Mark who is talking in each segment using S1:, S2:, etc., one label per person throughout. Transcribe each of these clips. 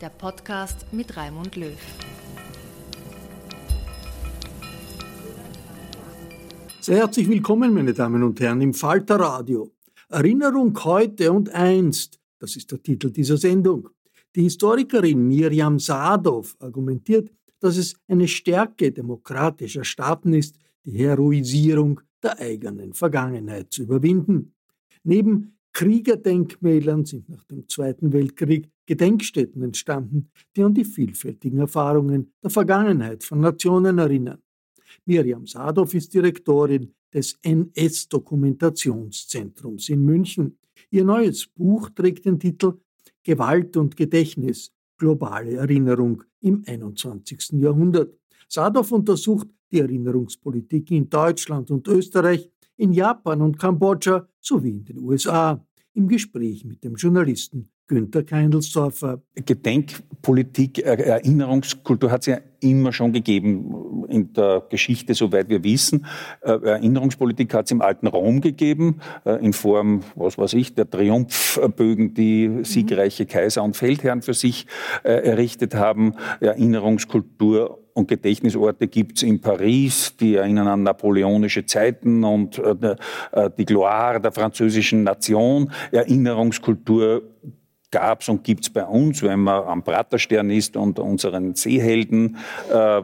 S1: der Podcast mit Raimund Löw.
S2: Sehr herzlich willkommen, meine Damen und Herren, im Falter Radio. Erinnerung heute und einst, das ist der Titel dieser Sendung. Die Historikerin Miriam Sadov argumentiert, dass es eine Stärke demokratischer Staaten ist, die Heroisierung der eigenen Vergangenheit zu überwinden. Neben Kriegerdenkmälern sind nach dem Zweiten Weltkrieg Gedenkstätten entstanden, die an die vielfältigen Erfahrungen der Vergangenheit von Nationen erinnern. Miriam Sadov ist Direktorin des NS-Dokumentationszentrums in München. Ihr neues Buch trägt den Titel Gewalt und Gedächtnis, globale Erinnerung im 21. Jahrhundert. Sadov untersucht die Erinnerungspolitik in Deutschland und Österreich, in Japan und Kambodscha sowie in den USA im Gespräch mit dem Journalisten Günther Keindelsdorfer.
S3: Gedenkpolitik, Erinnerungskultur hat es ja immer schon gegeben in der Geschichte, soweit wir wissen. Äh, Erinnerungspolitik hat es im alten Rom gegeben, äh, in Form, was weiß ich, der Triumphbögen, die mhm. siegreiche Kaiser und Feldherren für sich äh, errichtet haben. Erinnerungskultur und Gedächtnisorte gibt es in Paris, die erinnern an napoleonische Zeiten und äh, die Gloire der französischen Nation. Erinnerungskultur gab es und gibt es bei uns, wenn man am Praterstern ist und unseren Seehelden äh,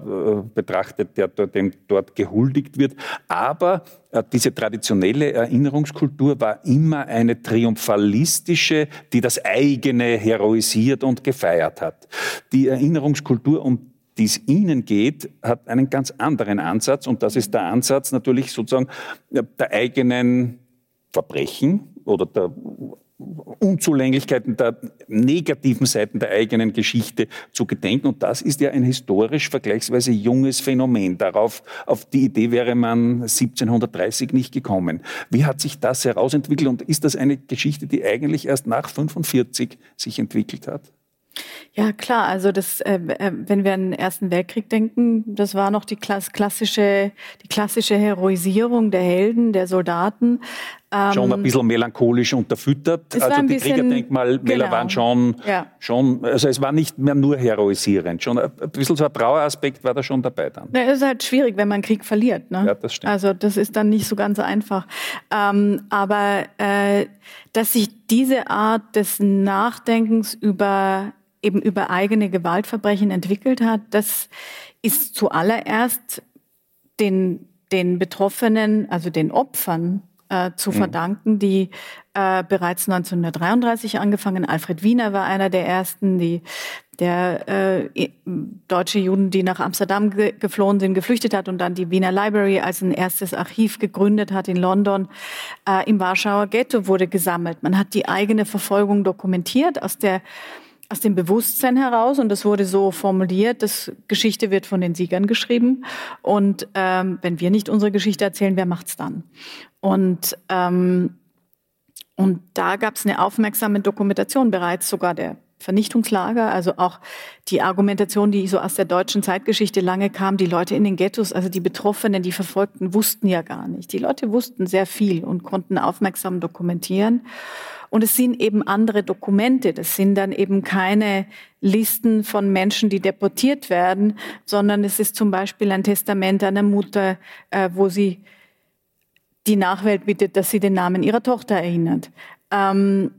S3: betrachtet, der dort, dem dort gehuldigt wird. Aber äh, diese traditionelle Erinnerungskultur war immer eine triumphalistische, die das eigene heroisiert und gefeiert hat. Die Erinnerungskultur, um die es Ihnen geht, hat einen ganz anderen Ansatz. Und das ist der Ansatz natürlich sozusagen der eigenen Verbrechen oder der Unzulänglichkeiten, der negativen Seiten der eigenen Geschichte zu gedenken. Und das ist ja ein historisch vergleichsweise junges Phänomen. Darauf, auf die Idee wäre man 1730 nicht gekommen. Wie hat sich das herausentwickelt und ist das eine Geschichte, die eigentlich erst nach 45 sich entwickelt hat?
S4: Ja, klar. Also das, äh, äh, wenn wir an den Ersten Weltkrieg denken, das war noch die klassische, die klassische Heroisierung der Helden, der Soldaten.
S3: Ähm, schon ein bisschen melancholisch unterfüttert. Also die Kriegerdenkmalmäler genau. waren schon, ja. schon, also es war nicht mehr nur heroisierend. Schon ein bisschen so ein Traueraspekt war da schon dabei dann.
S4: Ja, es ist halt schwierig, wenn man Krieg verliert. Ne? Ja, das stimmt. Also das ist dann nicht so ganz einfach. Ähm, aber äh, dass sich diese Art des Nachdenkens über eben über eigene Gewaltverbrechen entwickelt hat, das ist zuallererst den, den Betroffenen, also den Opfern äh, zu mhm. verdanken, die äh, bereits 1933 angefangen. Alfred Wiener war einer der ersten, die der äh, deutsche Juden, die nach Amsterdam ge geflohen sind, geflüchtet hat und dann die Wiener Library als ein erstes Archiv gegründet hat in London. Äh, Im Warschauer Ghetto wurde gesammelt. Man hat die eigene Verfolgung dokumentiert aus der aus dem Bewusstsein heraus und das wurde so formuliert, dass Geschichte wird von den Siegern geschrieben und ähm, wenn wir nicht unsere Geschichte erzählen, wer macht's dann? Und ähm, und da gab es eine aufmerksame Dokumentation bereits sogar der Vernichtungslager, also auch die Argumentation, die so aus der deutschen Zeitgeschichte lange kam, die Leute in den Ghettos, also die Betroffenen, die Verfolgten, wussten ja gar nicht. Die Leute wussten sehr viel und konnten aufmerksam dokumentieren. Und es sind eben andere Dokumente. Das sind dann eben keine Listen von Menschen, die deportiert werden, sondern es ist zum Beispiel ein Testament einer Mutter, äh, wo sie die Nachwelt bittet, dass sie den Namen ihrer Tochter erinnert. Ähm,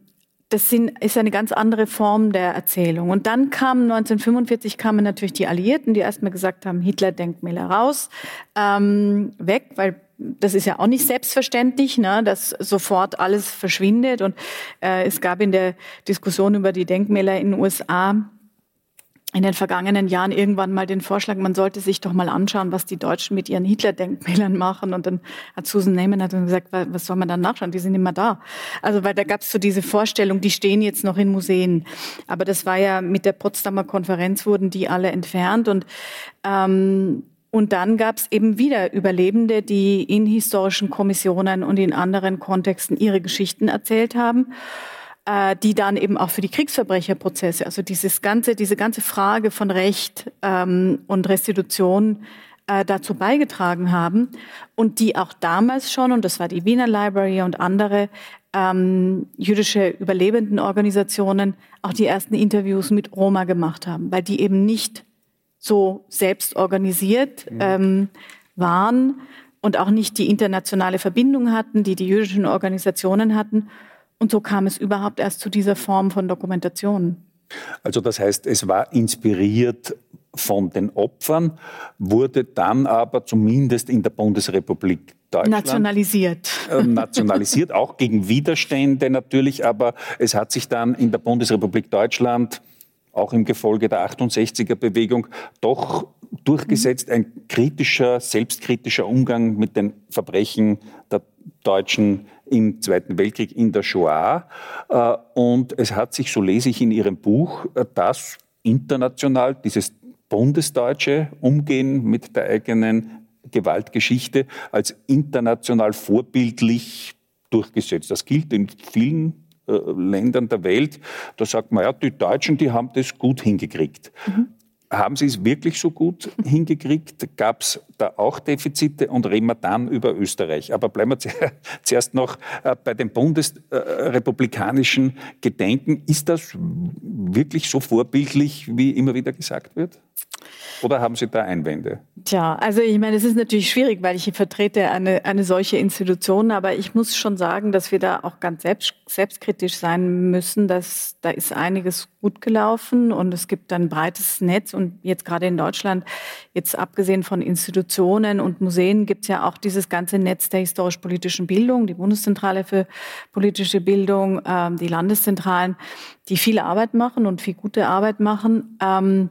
S4: das sind, ist eine ganz andere Form der Erzählung. Und dann kamen 1945 kamen natürlich die Alliierten, die erstmal gesagt haben, Hitler-Denkmäler raus, ähm, weg, weil das ist ja auch nicht selbstverständlich, ne, dass sofort alles verschwindet. Und äh, es gab in der Diskussion über die Denkmäler in den USA in den vergangenen Jahren irgendwann mal den Vorschlag, man sollte sich doch mal anschauen, was die Deutschen mit ihren Hitler-Denkmälern machen. Und dann hat Susan Neyman hat dann gesagt, was soll man dann nachschauen? Die sind immer da. Also weil da gab es so diese Vorstellung, die stehen jetzt noch in Museen. Aber das war ja mit der Potsdamer Konferenz wurden die alle entfernt und ähm, und dann gab es eben wieder Überlebende, die in historischen Kommissionen und in anderen Kontexten ihre Geschichten erzählt haben äh, die dann eben auch für die Kriegsverbrecherprozesse, also dieses ganze, diese ganze Frage von Recht ähm, und Restitution äh, dazu beigetragen haben und die auch damals schon, und das war die Wiener Library und andere ähm, jüdische Überlebendenorganisationen, auch die ersten Interviews mit Roma gemacht haben, weil die eben nicht so selbst organisiert mhm. ähm, waren und auch nicht die internationale Verbindung hatten, die die jüdischen Organisationen hatten. Und so kam es überhaupt erst zu dieser Form von Dokumentation.
S3: Also das heißt, es war inspiriert von den Opfern, wurde dann aber zumindest in der Bundesrepublik Deutschland
S4: nationalisiert.
S3: Äh, nationalisiert, auch gegen Widerstände natürlich, aber es hat sich dann in der Bundesrepublik Deutschland auch im Gefolge der 68er Bewegung doch durchgesetzt, ein kritischer, selbstkritischer Umgang mit den Verbrechen der Deutschen im Zweiten Weltkrieg in der Shoah. Äh, und es hat sich, so lese ich in Ihrem Buch, äh, das international, dieses bundesdeutsche Umgehen mit der eigenen Gewaltgeschichte als international vorbildlich durchgesetzt. Das gilt in vielen äh, Ländern der Welt. Da sagt man, ja, die Deutschen, die haben das gut hingekriegt. Mhm. Haben Sie es wirklich so gut hingekriegt? Gab es da auch Defizite? Und reden wir dann über Österreich. Aber bleiben wir zuerst noch äh, bei dem bundesrepublikanischen Gedenken. Ist das wirklich so vorbildlich, wie immer wieder gesagt wird? Oder haben Sie da Einwände?
S4: Tja, also ich meine, es ist natürlich schwierig, weil ich vertrete eine, eine solche Institution, aber ich muss schon sagen, dass wir da auch ganz selbst, selbstkritisch sein müssen. Dass, da ist einiges gut gelaufen und es gibt ein breites Netz und jetzt gerade in Deutschland, jetzt abgesehen von Institutionen und Museen, gibt es ja auch dieses ganze Netz der historisch-politischen Bildung, die Bundeszentrale für politische Bildung, ähm, die Landeszentralen, die viel Arbeit machen und viel gute Arbeit machen. Ähm,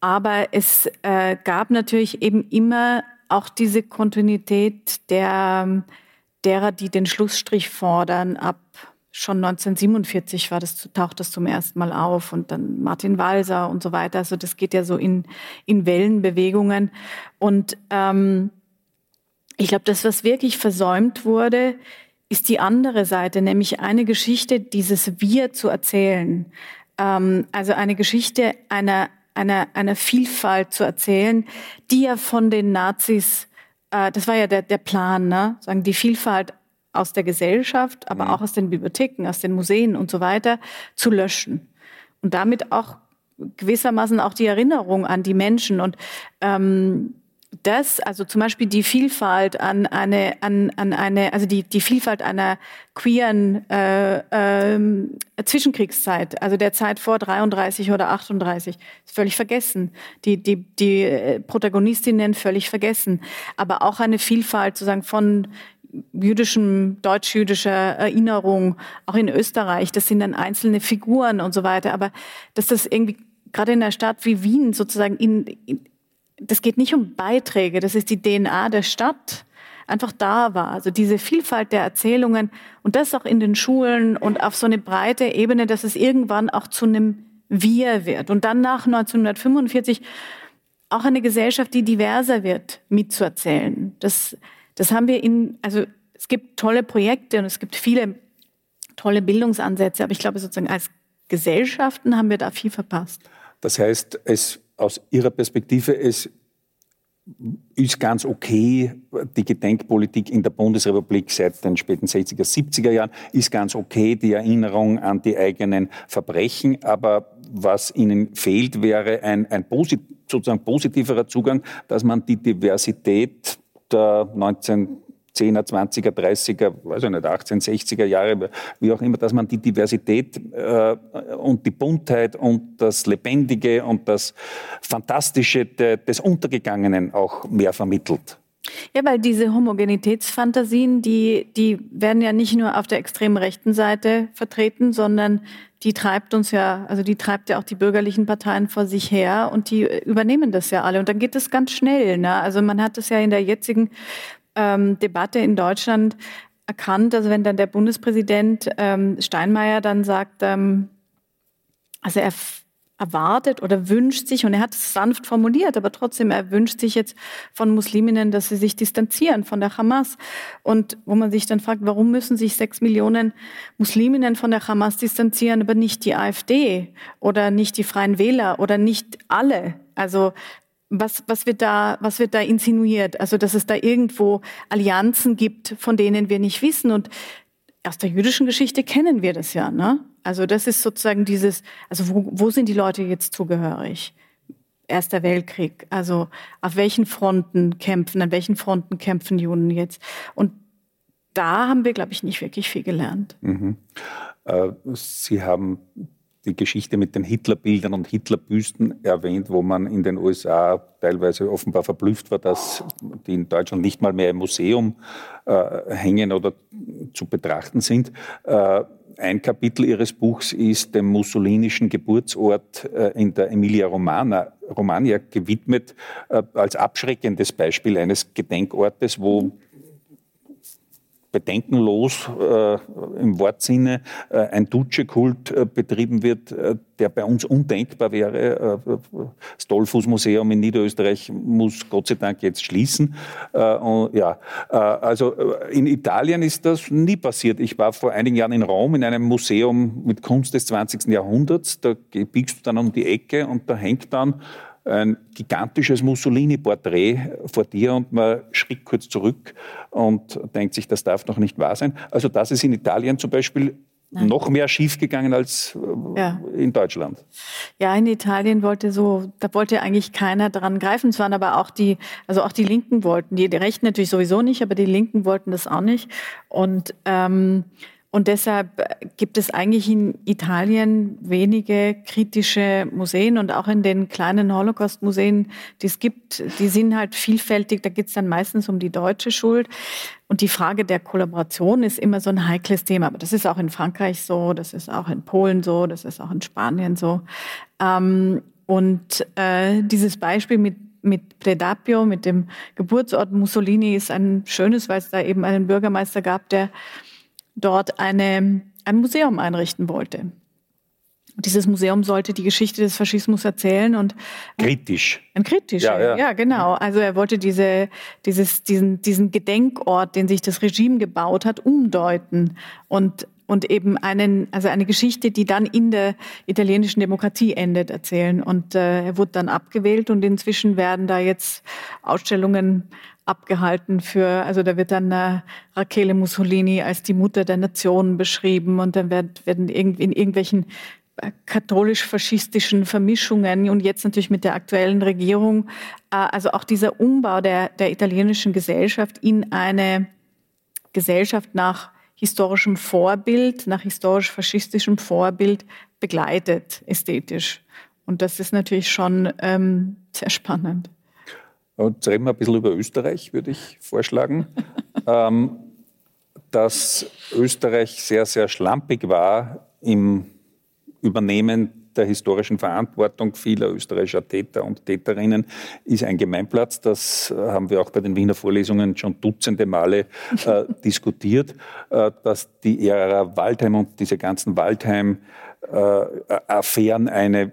S4: aber es äh, gab natürlich eben immer auch diese Kontinuität der, derer, die den Schlussstrich fordern. Ab schon 1947 war das, taucht das zum ersten Mal auf und dann Martin Walser und so weiter. Also das geht ja so in, in Wellenbewegungen. Und ähm, ich glaube, das, was wirklich versäumt wurde, ist die andere Seite, nämlich eine Geschichte, dieses Wir zu erzählen. Ähm, also eine Geschichte einer einer, einer Vielfalt zu erzählen, die ja von den Nazis, äh, das war ja der, der Plan, ne? sagen die Vielfalt aus der Gesellschaft, aber mhm. auch aus den Bibliotheken, aus den Museen und so weiter zu löschen und damit auch gewissermaßen auch die Erinnerung an die Menschen und ähm, das, also zum Beispiel die Vielfalt an eine, an, an eine, also die, die Vielfalt einer queeren äh, äh, Zwischenkriegszeit, also der Zeit vor 33 oder 38, ist völlig vergessen. Die, die, die Protagonistinnen völlig vergessen. Aber auch eine Vielfalt sozusagen von jüdischen, deutsch-jüdischer Erinnerung, auch in Österreich. Das sind dann einzelne Figuren und so weiter. Aber dass das irgendwie gerade in einer Stadt wie Wien sozusagen in, in das geht nicht um Beiträge, das ist die DNA der Stadt einfach da war. Also diese Vielfalt der Erzählungen und das auch in den Schulen und auf so eine breite Ebene, dass es irgendwann auch zu einem Wir wird. Und dann nach 1945 auch eine Gesellschaft, die diverser wird, mitzuerzählen. Das, das haben wir in, also es gibt tolle Projekte und es gibt viele tolle Bildungsansätze, aber ich glaube sozusagen als Gesellschaften haben wir da viel verpasst.
S3: Das heißt, es aus Ihrer Perspektive, es ist ganz okay, die Gedenkpolitik in der Bundesrepublik seit den späten 60er, 70er Jahren ist ganz okay, die Erinnerung an die eigenen Verbrechen. Aber was ihnen fehlt, wäre ein, ein posit sozusagen positiverer Zugang, dass man die Diversität der 19 10er, 20er, 30er, weiß ich nicht, 18, 60er Jahre, wie auch immer, dass man die Diversität äh, und die Buntheit und das Lebendige und das Fantastische de, des Untergegangenen auch mehr vermittelt.
S4: Ja, weil diese Homogenitätsfantasien, die, die werden ja nicht nur auf der extrem rechten Seite vertreten, sondern die treibt uns ja, also die treibt ja auch die bürgerlichen Parteien vor sich her und die übernehmen das ja alle. Und dann geht es ganz schnell. Ne? Also man hat das ja in der jetzigen ähm, Debatte in Deutschland erkannt, also wenn dann der Bundespräsident ähm, Steinmeier dann sagt, ähm, also er erwartet oder wünscht sich, und er hat es sanft formuliert, aber trotzdem, er wünscht sich jetzt von Musliminnen, dass sie sich distanzieren von der Hamas. Und wo man sich dann fragt, warum müssen sich sechs Millionen Musliminnen von der Hamas distanzieren, aber nicht die AfD oder nicht die Freien Wähler oder nicht alle? Also was, was, wird da, was wird da insinuiert? Also, dass es da irgendwo Allianzen gibt, von denen wir nicht wissen. Und aus der jüdischen Geschichte kennen wir das ja. Ne? Also, das ist sozusagen dieses, also wo, wo sind die Leute jetzt zugehörig? Erster Weltkrieg. Also, auf welchen Fronten kämpfen, an welchen Fronten kämpfen Juden jetzt? Und da haben wir, glaube ich, nicht wirklich viel gelernt. Mhm.
S3: Äh, Sie haben die Geschichte mit den Hitlerbildern und Hitlerbüsten erwähnt, wo man in den USA teilweise offenbar verblüfft war, dass die in Deutschland nicht mal mehr im Museum äh, hängen oder zu betrachten sind. Äh, ein Kapitel Ihres Buchs ist dem mussolinischen Geburtsort äh, in der Emilia Romana, Romagna gewidmet, äh, als abschreckendes Beispiel eines Gedenkortes, wo bedenkenlos äh, im Wortsinne äh, ein Duce-Kult äh, betrieben wird, äh, der bei uns undenkbar wäre. Äh, das Dollfuß-Museum in Niederösterreich muss Gott sei Dank jetzt schließen. Äh, und, ja, also in Italien ist das nie passiert. Ich war vor einigen Jahren in Rom in einem Museum mit Kunst des 20. Jahrhunderts. Da biegst du dann um die Ecke und da hängt dann ein gigantisches Mussolini-Porträt vor dir und man schritt kurz zurück und denkt sich, das darf doch nicht wahr sein. Also das ist in Italien zum Beispiel Nein. noch mehr schiefgegangen als äh, ja. in Deutschland.
S4: Ja, in Italien wollte so, da wollte eigentlich keiner dran greifen. Es waren aber auch die, also auch die Linken wollten, die, die Rechten natürlich sowieso nicht, aber die Linken wollten das auch nicht. Und ähm, und deshalb gibt es eigentlich in Italien wenige kritische Museen und auch in den kleinen Holocaust-Museen, die es gibt, die sind halt vielfältig. Da geht es dann meistens um die deutsche Schuld. Und die Frage der Kollaboration ist immer so ein heikles Thema. Aber das ist auch in Frankreich so, das ist auch in Polen so, das ist auch in Spanien so. Ähm, und äh, dieses Beispiel mit mit Predapio, mit dem Geburtsort Mussolini, ist ein schönes, weil es da eben einen Bürgermeister gab, der dort eine, ein Museum einrichten wollte. dieses Museum sollte die Geschichte des Faschismus erzählen und
S3: kritisch.
S4: Ein kritisch, ja, ja. ja, genau. Also er wollte diese, dieses, diesen, diesen Gedenkort, den sich das Regime gebaut hat, umdeuten und und eben einen, also eine Geschichte, die dann in der italienischen Demokratie endet, erzählen. Und äh, er wurde dann abgewählt und inzwischen werden da jetzt Ausstellungen abgehalten für, also da wird dann äh, Rachele Mussolini als die Mutter der Nation beschrieben und dann wird, werden irgendwie in irgendwelchen äh, katholisch-faschistischen Vermischungen und jetzt natürlich mit der aktuellen Regierung, äh, also auch dieser Umbau der, der italienischen Gesellschaft in eine Gesellschaft nach historischem Vorbild, nach historisch-faschistischem Vorbild begleitet, ästhetisch. Und das ist natürlich schon ähm, sehr spannend.
S3: Jetzt reden wir ein bisschen über Österreich, würde ich vorschlagen. ähm, dass Österreich sehr, sehr schlampig war im Übernehmen der historischen Verantwortung vieler österreichischer Täter und Täterinnen ist ein Gemeinplatz. Das haben wir auch bei den Wiener Vorlesungen schon dutzende Male äh, diskutiert, äh, dass die Ära Waldheim und diese ganzen Waldheim-Affären äh, eine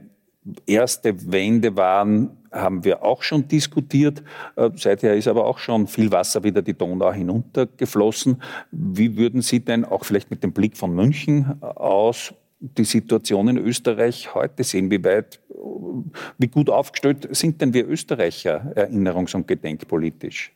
S3: erste Wende waren, haben wir auch schon diskutiert. Äh, seither ist aber auch schon viel Wasser wieder die Donau hinuntergeflossen. Wie würden Sie denn auch vielleicht mit dem Blick von München aus die Situation in Österreich heute sehen? Wie weit, wie gut aufgestellt sind denn wir Österreicher erinnerungs- und gedenkpolitisch?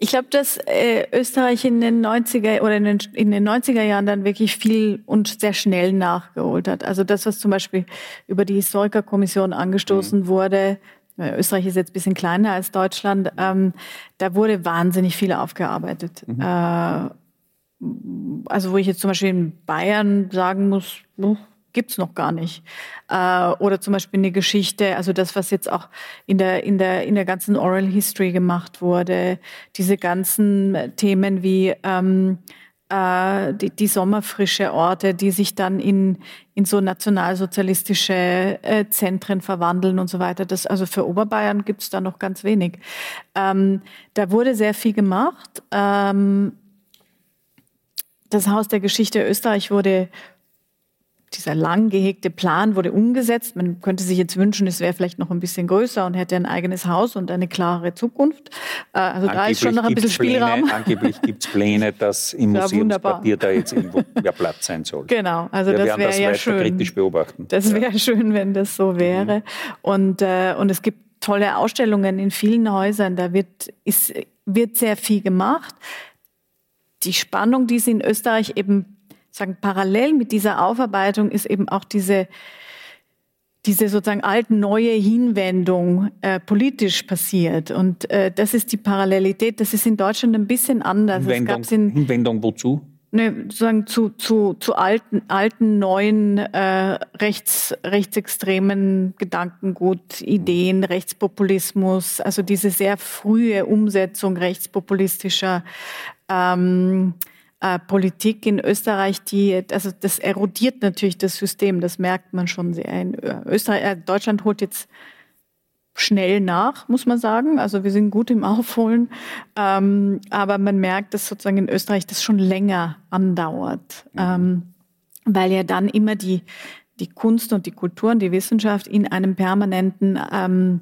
S4: Ich glaube, dass äh, Österreich in den 90er oder in den, in den 90er Jahren dann wirklich viel und sehr schnell nachgeholt hat. Also das, was zum Beispiel über die Historikerkommission angestoßen mhm. wurde, Österreich ist jetzt ein bisschen kleiner als Deutschland, ähm, da wurde wahnsinnig viel aufgearbeitet. Mhm. Äh, also wo ich jetzt zum Beispiel in Bayern sagen muss, gibt es noch gar nicht. Äh, oder zum Beispiel eine Geschichte, also das, was jetzt auch in der, in, der, in der ganzen Oral History gemacht wurde, diese ganzen Themen wie ähm, äh, die, die sommerfrische Orte, die sich dann in, in so nationalsozialistische äh, Zentren verwandeln und so weiter. Das, also für Oberbayern gibt es da noch ganz wenig. Ähm, da wurde sehr viel gemacht. Ähm, das Haus der Geschichte Österreich wurde dieser lang gehegte Plan wurde umgesetzt. Man könnte sich jetzt wünschen, es wäre vielleicht noch ein bisschen größer und hätte ein eigenes Haus und eine klare Zukunft. Äh, also angeblich da ist schon noch ein bisschen Spielraum.
S3: Pläne, angeblich gibt es Pläne, dass im ja, Museumsquartier da jetzt irgendwo mehr Platz sein soll.
S4: Genau, also Wir das wäre ja schön.
S3: kritisch beobachten.
S4: Das wäre ja. schön, wenn das so wäre. Mhm. Und, äh, und es gibt tolle Ausstellungen in vielen Häusern. Da wird, ist, wird sehr viel gemacht. Die Spannung, die sie in Österreich eben sagen, parallel mit dieser Aufarbeitung ist eben auch diese, diese sozusagen alten-neue Hinwendung äh, politisch passiert. Und äh, das ist die Parallelität. Das ist in Deutschland ein bisschen anders.
S3: Hinwendung, in, Hinwendung wozu?
S4: Ne, sozusagen zu, zu, zu alten, alten, neuen äh, rechts, rechtsextremen Gedankengut, Ideen, Rechtspopulismus, also diese sehr frühe Umsetzung rechtspopulistischer ähm, äh, Politik in Österreich, die, also das erodiert natürlich das System, das merkt man schon sehr. In Österreich, äh, Deutschland holt jetzt schnell nach, muss man sagen. Also wir sind gut im Aufholen, ähm, aber man merkt, dass sozusagen in Österreich das schon länger andauert, mhm. ähm, weil ja dann immer die die Kunst und die Kultur und die Wissenschaft in einem permanenten ähm,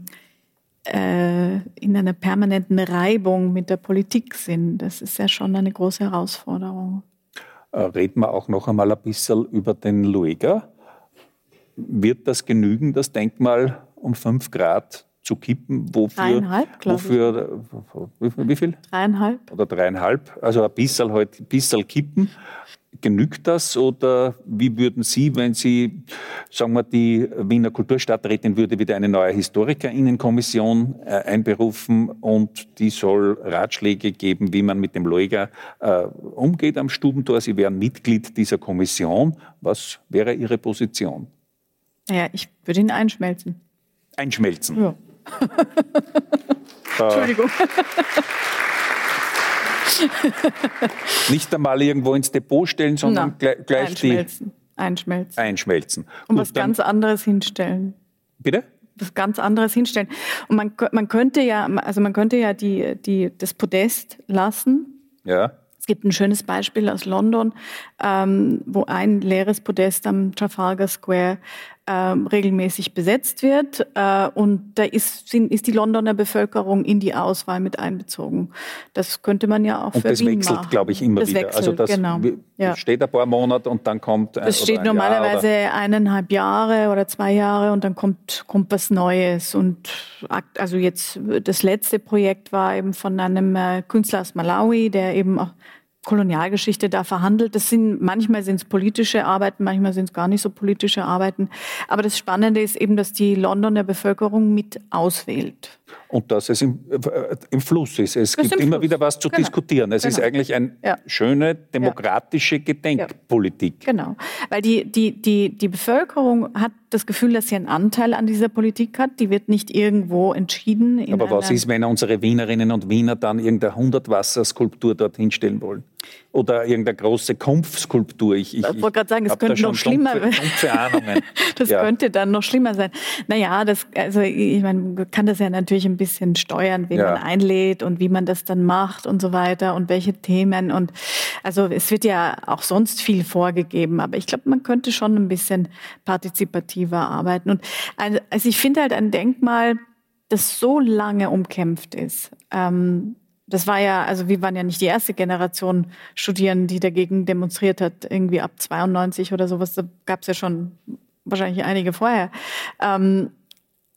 S4: äh, in einer permanenten Reibung mit der Politik sind. Das ist ja schon eine große Herausforderung.
S3: Äh, reden wir auch noch einmal ein bisschen über den Lueger. Wird das genügen, das Denkmal um fünf Grad zu kippen?
S4: Wofür, dreieinhalb, glaube
S3: wofür, ich. Wie viel?
S4: Dreieinhalb.
S3: Oder dreieinhalb. Also ein bisschen, halt, ein bisschen kippen. Genügt das oder wie würden Sie, wenn Sie, sagen wir, die Wiener Kulturstadträtin würde wieder eine neue Historikerinnenkommission äh, einberufen und die soll Ratschläge geben, wie man mit dem Loiger äh, umgeht am Stubentor. Sie wären Mitglied dieser Kommission. Was wäre Ihre Position?
S4: Naja, ich würde ihn einschmelzen.
S3: Einschmelzen?
S4: Ja. Entschuldigung.
S3: Nicht einmal irgendwo ins Depot stellen, sondern Na, gleich, gleich
S4: einschmelzen. die einschmelzen.
S3: Einschmelzen.
S4: Und Gut, was ganz anderes hinstellen.
S3: Bitte?
S4: Was ganz anderes hinstellen. Und man, man könnte ja, also man könnte ja die, die, das Podest lassen.
S3: Ja.
S4: Es gibt ein schönes Beispiel aus London, ähm, wo ein leeres Podest am Trafalgar Square ähm, regelmäßig besetzt wird. Äh, und da ist, sind, ist die Londoner Bevölkerung in die Auswahl mit einbezogen. Das könnte man ja auch und für
S3: das
S4: Wien
S3: wechselt, glaube ich, immer
S4: das
S3: wieder.
S4: Wechselt, also
S3: das
S4: genau.
S3: steht ein paar Monate und dann kommt
S4: ein, Das steht ein normalerweise Jahr, eineinhalb Jahre oder zwei Jahre und dann kommt, kommt was Neues. Und also jetzt das letzte Projekt war eben von einem äh, Künstler aus Malawi, der eben auch Kolonialgeschichte da verhandelt. Das sind manchmal sind es politische Arbeiten, manchmal sind es gar nicht so politische Arbeiten. Aber das Spannende ist eben, dass die Londoner Bevölkerung mit auswählt.
S3: Und dass es im, äh, im Fluss ist. Es das gibt immer Fluss. wieder was zu genau. diskutieren. Es genau. ist eigentlich eine ja. schöne demokratische Gedenkpolitik.
S4: Genau, weil die, die, die, die Bevölkerung hat das Gefühl, dass sie einen Anteil an dieser Politik hat. Die wird nicht irgendwo entschieden.
S3: Aber was ist, wenn unsere Wienerinnen und Wiener dann irgendeine Hundertwasserskulptur dorthin stellen wollen? Oder irgendeine große Kumpfskulptur.
S4: Ich, ich, ich wollte gerade sagen, es könnte noch schlimmer werden. das ja. könnte dann noch schlimmer sein. Naja, das, also ich meine, man kann das ja natürlich ein bisschen steuern, wen ja. man einlädt und wie man das dann macht und so weiter und welche Themen. Und also es wird ja auch sonst viel vorgegeben, aber ich glaube, man könnte schon ein bisschen partizipativer arbeiten. Und also, also ich finde halt ein Denkmal, das so lange umkämpft ist. Ähm, das war ja, also wir waren ja nicht die erste Generation Studierenden, die dagegen demonstriert hat, irgendwie ab 92 oder sowas. Da gab es ja schon wahrscheinlich einige vorher. Ähm,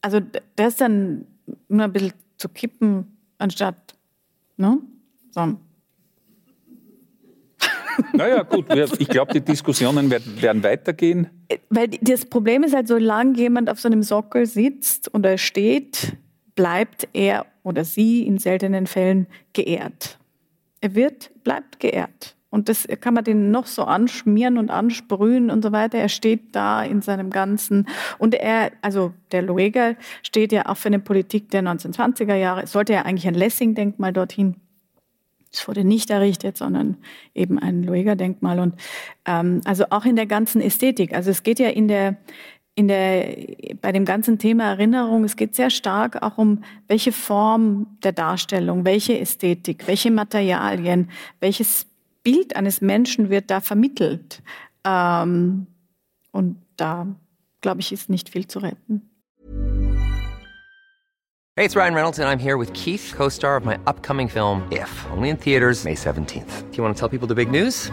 S4: also das dann nur ein bisschen zu kippen, anstatt, ne? So.
S3: Naja, gut, ich glaube, die Diskussionen werden, weitergehen.
S4: Weil das Problem ist halt, solange jemand auf so einem Sockel sitzt und er steht, bleibt er oder sie in seltenen Fällen geehrt. Er wird, bleibt geehrt. Und das kann man den noch so anschmieren und ansprühen und so weiter. Er steht da in seinem Ganzen. Und er, also der Lueger steht ja auch für eine Politik der 1920er Jahre. Es sollte ja eigentlich ein Lessing-Denkmal dorthin. Es wurde nicht errichtet, sondern eben ein Lueger-Denkmal. Und ähm, also auch in der ganzen Ästhetik. Also es geht ja in der in der, bei dem ganzen Thema Erinnerung, es geht sehr stark auch um, welche Form der Darstellung, welche Ästhetik, welche Materialien, welches Bild eines Menschen wird da vermittelt. Ähm, und da, glaube ich, ist nicht viel zu retten.
S5: Hey, it's Ryan Reynolds and I'm here with Keith, co-star of my upcoming film If, only in theaters May 17th. Do you want to tell people the big news?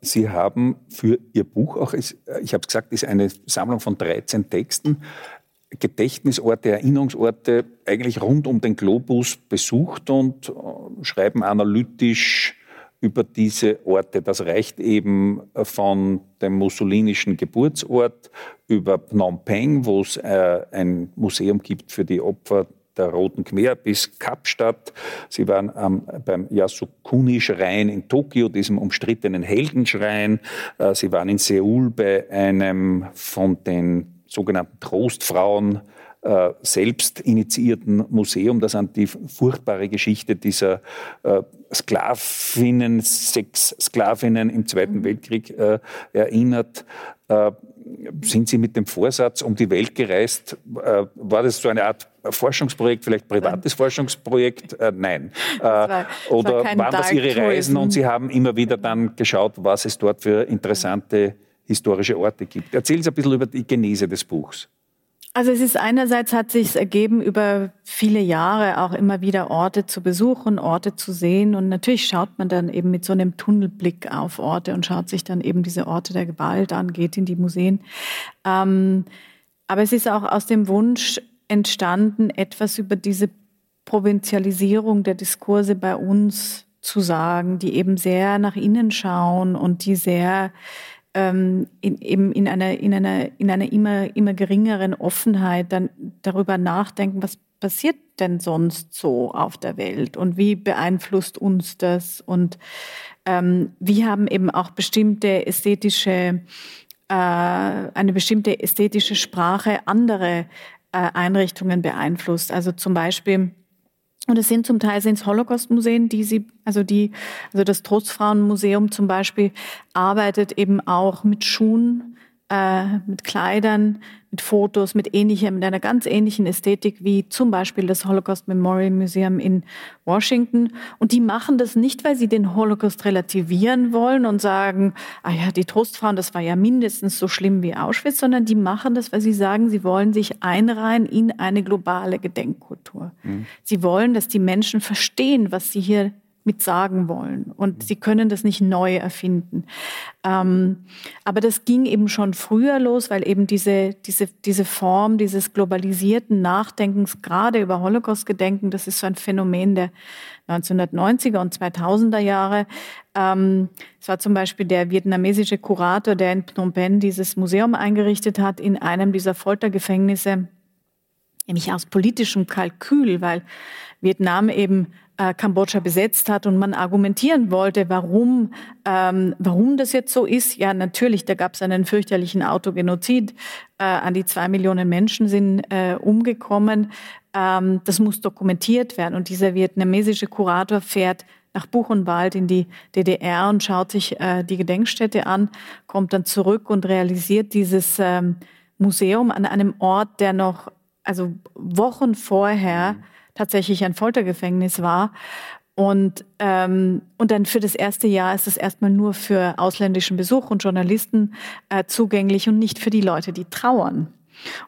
S3: Sie haben für Ihr Buch auch, ich habe es gesagt, ist eine Sammlung von 13 Texten, Gedächtnisorte, Erinnerungsorte eigentlich rund um den Globus besucht und äh, schreiben analytisch über diese Orte. Das reicht eben von dem mussolinischen Geburtsort über Phnom Penh, wo es äh, ein Museum gibt für die Opfer der Roten Khmer bis Kapstadt. Sie waren ähm, beim Yasukuni-Schrein in Tokio, diesem umstrittenen Heldenschrein. Äh, Sie waren in Seoul bei einem von den sogenannten Trostfrauen äh, selbst initiierten Museum, das an die furchtbare Geschichte dieser äh, Sklavinnen, sechs Sklavinnen im Zweiten mhm. Weltkrieg äh, erinnert. Äh, sind Sie mit dem Vorsatz um die Welt gereist? Äh, war das so eine Art Forschungsprojekt, vielleicht privates Forschungsprojekt? Äh, nein. Äh, war, oder war waren das Ihre Reisen und Sie haben immer wieder dann geschaut, was es dort für interessante historische Orte gibt? Erzählen Sie ein bisschen über die Genese des Buchs.
S4: Also es ist einerseits hat sich ergeben, über viele Jahre auch immer wieder Orte zu besuchen, Orte zu sehen. Und natürlich schaut man dann eben mit so einem Tunnelblick auf Orte und schaut sich dann eben diese Orte der Gewalt an, geht in die Museen. Ähm, aber es ist auch aus dem Wunsch entstanden, etwas über diese Provinzialisierung der Diskurse bei uns zu sagen, die eben sehr nach innen schauen und die sehr ähm, in, eben in einer, in einer, in einer immer, immer geringeren Offenheit dann darüber nachdenken, was passiert denn sonst so auf der Welt und wie beeinflusst uns das? Und ähm, wie haben eben auch bestimmte ästhetische, äh, eine bestimmte ästhetische Sprache andere Einrichtungen beeinflusst. Also zum Beispiel und es sind zum Teil sind Holocaust-Museen, die sie, also die, also das Trostfrauenmuseum zum Beispiel arbeitet eben auch mit Schuhen, äh, mit Kleidern, mit Fotos, mit ähnlichem, mit einer ganz ähnlichen Ästhetik wie zum Beispiel das Holocaust Memorial Museum in Washington. Und die machen das nicht, weil sie den Holocaust relativieren wollen und sagen, ah ja, die Trostfrauen, das war ja mindestens so schlimm wie Auschwitz, sondern die machen das, weil sie sagen, sie wollen sich einreihen in eine globale Gedenkkultur. Mhm. Sie wollen, dass die Menschen verstehen, was sie hier mit sagen wollen. Und sie können das nicht neu erfinden. Ähm, aber das ging eben schon früher los, weil eben diese, diese, diese Form dieses globalisierten Nachdenkens, gerade über Holocaust-Gedenken, das ist so ein Phänomen der 1990er und 2000er Jahre. Ähm, es war zum Beispiel der vietnamesische Kurator, der in Phnom Penh dieses Museum eingerichtet hat, in einem dieser Foltergefängnisse, nämlich aus politischem Kalkül, weil Vietnam eben äh, Kambodscha besetzt hat und man argumentieren wollte, warum, ähm, warum das jetzt so ist. Ja, natürlich, da gab es einen fürchterlichen Autogenozid. Äh, an die zwei Millionen Menschen sind äh, umgekommen. Ähm, das muss dokumentiert werden. Und dieser vietnamesische Kurator fährt nach Buchenwald in die DDR und schaut sich äh, die Gedenkstätte an, kommt dann zurück und realisiert dieses ähm, Museum an einem Ort, der noch, also Wochen vorher, mhm tatsächlich ein Foltergefängnis war. Und, ähm, und dann für das erste Jahr ist es erstmal nur für ausländischen Besuch und Journalisten äh, zugänglich und nicht für die Leute, die trauern.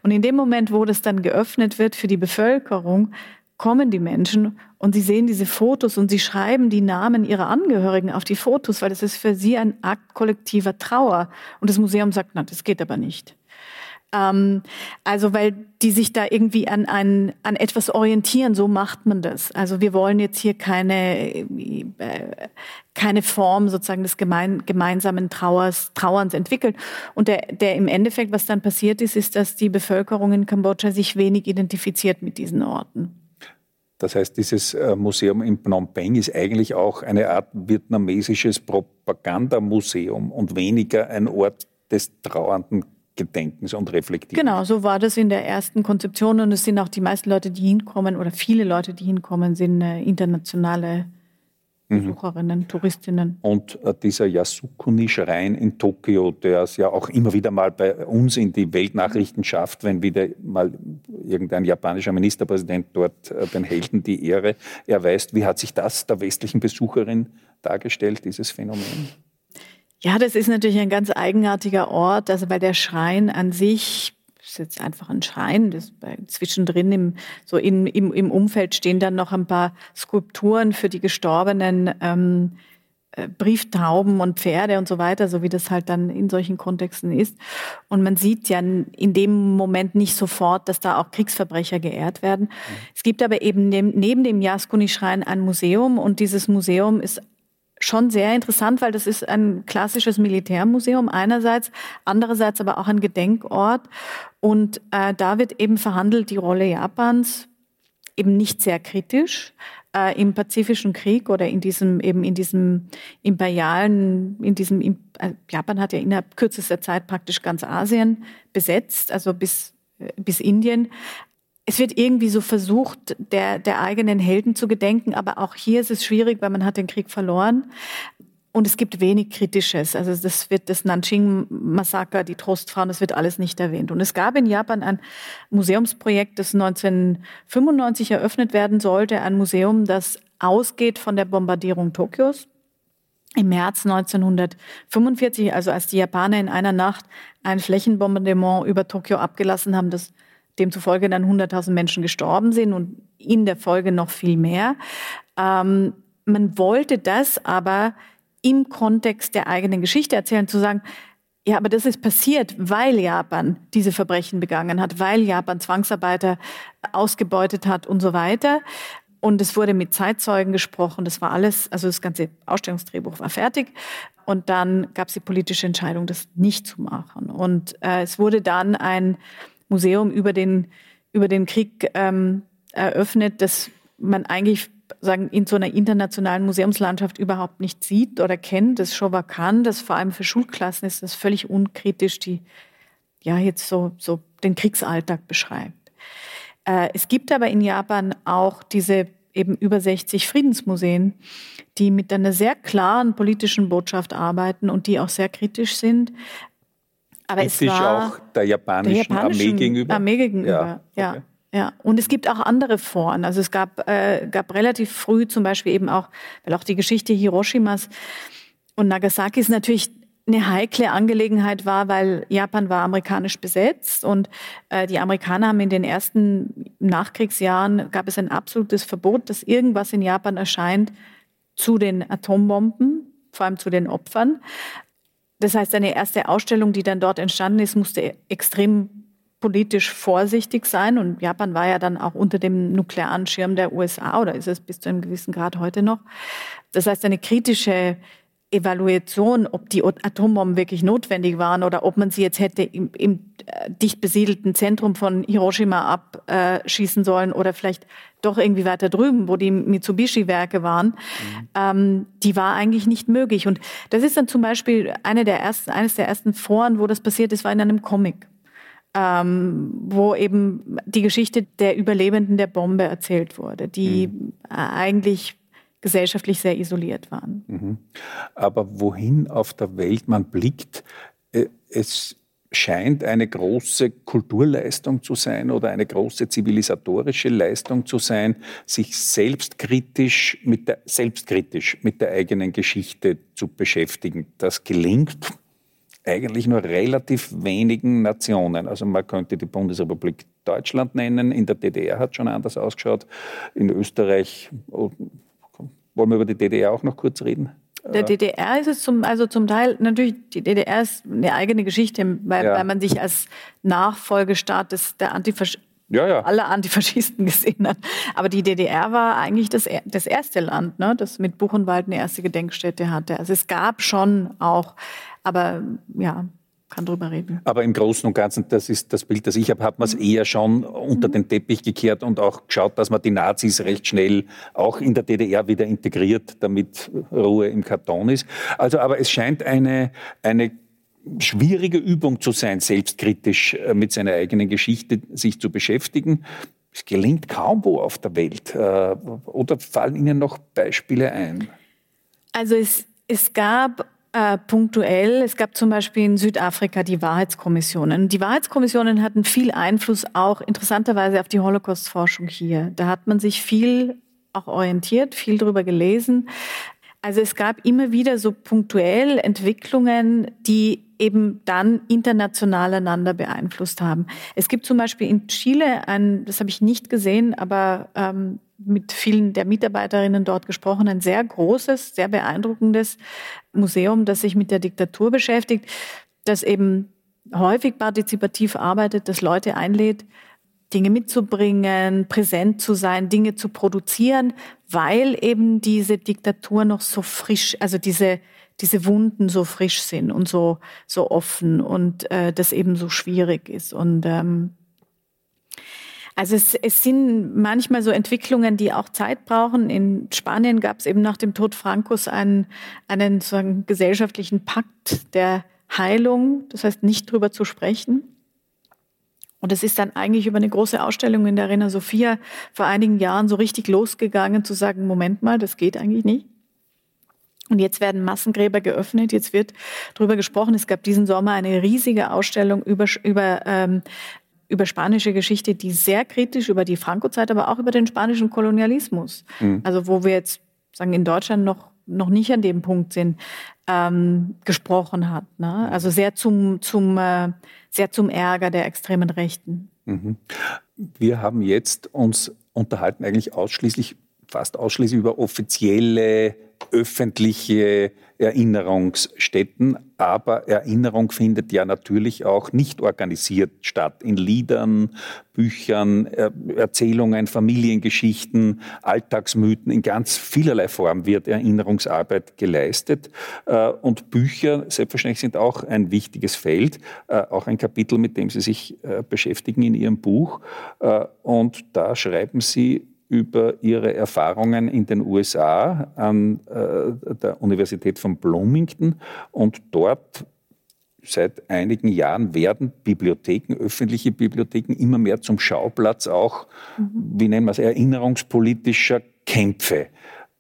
S4: Und in dem Moment, wo das dann geöffnet wird für die Bevölkerung, kommen die Menschen und sie sehen diese Fotos und sie schreiben die Namen ihrer Angehörigen auf die Fotos, weil das ist für sie ein Akt kollektiver Trauer. Und das Museum sagt, na, das geht aber nicht. Ähm, also weil die sich da irgendwie an, an, an etwas orientieren, so macht man das. Also wir wollen jetzt hier keine, äh, keine Form sozusagen des gemein, gemeinsamen Trauers, Trauerns entwickeln. Und der, der im Endeffekt, was dann passiert ist, ist, dass die Bevölkerung in Kambodscha sich wenig identifiziert mit diesen Orten.
S3: Das heißt, dieses äh, Museum in Phnom Penh ist eigentlich auch eine Art vietnamesisches Propagandamuseum und weniger ein Ort des trauernden Gedenkens und Reflektierens.
S4: Genau, so war das in der ersten Konzeption und es sind auch die meisten Leute, die hinkommen oder viele Leute, die hinkommen, sind äh, internationale mhm. Besucherinnen. Touristinnen.
S3: Und äh, dieser Yasukuni-Schrein in Tokio, der es ja auch immer wieder mal bei uns in die Weltnachrichten schafft, wenn wieder mal irgendein japanischer Ministerpräsident dort äh, den Helden die Ehre erweist. Wie hat sich das der westlichen Besucherin dargestellt, dieses Phänomen?
S4: Ja, das ist natürlich ein ganz eigenartiger Ort, also weil der Schrein an sich ist jetzt einfach ein Schrein. Das bei, zwischendrin im, so in, im, im Umfeld stehen dann noch ein paar Skulpturen für die gestorbenen ähm, äh, Brieftauben und Pferde und so weiter, so wie das halt dann in solchen Kontexten ist. Und man sieht ja in dem Moment nicht sofort, dass da auch Kriegsverbrecher geehrt werden. Mhm. Es gibt aber eben neben, neben dem Yaskuni-Schrein ein Museum und dieses Museum ist schon sehr interessant, weil das ist ein klassisches Militärmuseum einerseits, andererseits aber auch ein Gedenkort. Und äh, da wird eben verhandelt die Rolle Japans eben nicht sehr kritisch äh, im Pazifischen Krieg oder in diesem eben in diesem imperialen, in diesem äh, Japan hat ja innerhalb kürzester Zeit praktisch ganz Asien besetzt, also bis äh, bis Indien es wird irgendwie so versucht, der, der eigenen Helden zu gedenken, aber auch hier ist es schwierig, weil man hat den Krieg verloren. Und es gibt wenig Kritisches. Also das wird das Nanjing-Massaker, die Trostfrauen, das wird alles nicht erwähnt. Und es gab in Japan ein Museumsprojekt, das 1995 eröffnet werden sollte. Ein Museum, das ausgeht von der Bombardierung Tokios. Im März 1945, also als die Japaner in einer Nacht ein Flächenbombardement über Tokio abgelassen haben, das demzufolge dann 100.000 Menschen gestorben sind und in der Folge noch viel mehr. Ähm, man wollte das aber im Kontext der eigenen Geschichte erzählen, zu sagen, ja, aber das ist passiert, weil Japan diese Verbrechen begangen hat, weil Japan Zwangsarbeiter ausgebeutet hat und so weiter. Und es wurde mit Zeitzeugen gesprochen, das war alles, also das ganze Ausstellungsdrehbuch war fertig. Und dann gab es die politische Entscheidung, das nicht zu machen. Und äh, es wurde dann ein Museum über den, über den Krieg ähm, eröffnet, das man eigentlich sagen, in so einer internationalen Museumslandschaft überhaupt nicht sieht oder kennt. Das Showakan, das vor allem für Schulklassen ist, das völlig unkritisch die, ja, jetzt so, so den Kriegsalltag beschreibt. Äh, es gibt aber in Japan auch diese eben über 60 Friedensmuseen, die mit einer sehr klaren politischen Botschaft arbeiten und die auch sehr kritisch sind.
S3: Aber es war auch der japanischen, der japanischen Armee gegenüber.
S4: Armee gegenüber, ja. Okay. Ja, und es gibt auch andere Foren. Also es gab, äh, gab relativ früh zum Beispiel eben auch, weil auch die Geschichte Hiroshimas und Nagasakis natürlich eine heikle Angelegenheit war, weil Japan war amerikanisch besetzt und äh, die Amerikaner haben in den ersten Nachkriegsjahren gab es ein absolutes Verbot, dass irgendwas in Japan erscheint, zu den Atombomben, vor allem zu den Opfern. Das heißt, eine erste Ausstellung, die dann dort entstanden ist, musste extrem politisch vorsichtig sein. Und Japan war ja dann auch unter dem nuklearen Schirm der USA oder ist es bis zu einem gewissen Grad heute noch. Das heißt, eine kritische Evaluation, ob die Atombomben wirklich notwendig waren oder ob man sie jetzt hätte im, im äh, dicht besiedelten Zentrum von Hiroshima abschießen sollen oder vielleicht doch irgendwie weiter drüben, wo die Mitsubishi-Werke waren, mhm. ähm, die war eigentlich nicht möglich. Und das ist dann zum Beispiel eine der ersten, eines der ersten Foren, wo das passiert ist, war in einem Comic. Ähm, wo eben die Geschichte der Überlebenden der Bombe erzählt wurde, die mhm. eigentlich gesellschaftlich sehr isoliert waren. Mhm.
S3: Aber wohin auf der Welt man blickt, äh, es scheint eine große Kulturleistung zu sein oder eine große zivilisatorische Leistung zu sein, sich selbstkritisch mit der, selbstkritisch mit der eigenen Geschichte zu beschäftigen. Das gelingt eigentlich nur relativ wenigen Nationen. Also man könnte die Bundesrepublik Deutschland nennen, in der DDR hat schon anders ausgeschaut, in Österreich wollen wir über die DDR auch noch kurz reden?
S4: Der äh, DDR ist es zum, also zum Teil, natürlich, die DDR ist eine eigene Geschichte, weil, ja. weil man sich als Nachfolgestaat des, der Antifasch ja, ja. aller Antifaschisten gesehen hat. Aber die DDR war eigentlich das, das erste Land, ne, das mit Buchenwald eine erste Gedenkstätte hatte. Also es gab schon auch, aber ja, kann drüber reden.
S3: Aber im Großen und Ganzen, das ist das Bild, das ich habe, hat man es eher schon unter den Teppich gekehrt und auch geschaut, dass man die Nazis recht schnell auch in der DDR wieder integriert, damit Ruhe im Karton ist. Also, aber es scheint eine, eine schwierige Übung zu sein, selbstkritisch äh, mit seiner eigenen Geschichte sich zu beschäftigen. Es gelingt kaum wo auf der Welt. Äh, oder fallen Ihnen noch Beispiele ein?
S4: Also es, es gab äh, punktuell. Es gab zum Beispiel in Südafrika die Wahrheitskommissionen. Die Wahrheitskommissionen hatten viel Einfluss auch interessanterweise auf die Holocaust-Forschung hier. Da hat man sich viel auch orientiert, viel darüber gelesen. Also es gab immer wieder so punktuell Entwicklungen, die eben dann international einander beeinflusst haben. Es gibt zum Beispiel in Chile ein, das habe ich nicht gesehen, aber ähm, mit vielen der Mitarbeiterinnen dort gesprochen, ein sehr großes, sehr beeindruckendes Museum, das sich mit der Diktatur beschäftigt, das eben häufig partizipativ arbeitet, das Leute einlädt, Dinge mitzubringen, präsent zu sein, Dinge zu produzieren, weil eben diese Diktatur noch so frisch, also diese, diese Wunden so frisch sind und so, so offen und äh, das eben so schwierig ist. Und ähm, also es, es sind manchmal so Entwicklungen, die auch Zeit brauchen. In Spanien gab es eben nach dem Tod Francos einen, einen sozusagen gesellschaftlichen Pakt der Heilung, das heißt nicht drüber zu sprechen. Und es ist dann eigentlich über eine große Ausstellung in der Arena Sophia vor einigen Jahren so richtig losgegangen, zu sagen, Moment mal, das geht eigentlich nicht. Und jetzt werden Massengräber geöffnet, jetzt wird darüber gesprochen. Es gab diesen Sommer eine riesige Ausstellung über, über ähm, über spanische Geschichte, die sehr kritisch über die Franco-Zeit, aber auch über den spanischen Kolonialismus, mhm. also wo wir jetzt sagen in Deutschland noch noch nicht an dem Punkt sind, ähm, gesprochen hat. Ne? Also sehr zum, zum, äh, sehr zum Ärger der extremen Rechten. Mhm.
S3: Wir haben jetzt uns unterhalten eigentlich ausschließlich, fast ausschließlich über offizielle öffentliche Erinnerungsstätten, aber Erinnerung findet ja natürlich auch nicht organisiert statt. In Liedern, Büchern, Erzählungen, Familiengeschichten, Alltagsmythen, in ganz vielerlei Form wird Erinnerungsarbeit geleistet. Äh, und Bücher, selbstverständlich, sind auch ein wichtiges Feld, äh, auch ein Kapitel, mit dem Sie sich äh, beschäftigen in Ihrem Buch. Und da schreiben Sie über ihre Erfahrungen in den USA an äh, der Universität von Bloomington und dort seit einigen Jahren werden Bibliotheken, öffentliche Bibliotheken immer mehr zum Schauplatz auch, mhm. wie nennen wir es, erinnerungspolitischer Kämpfe.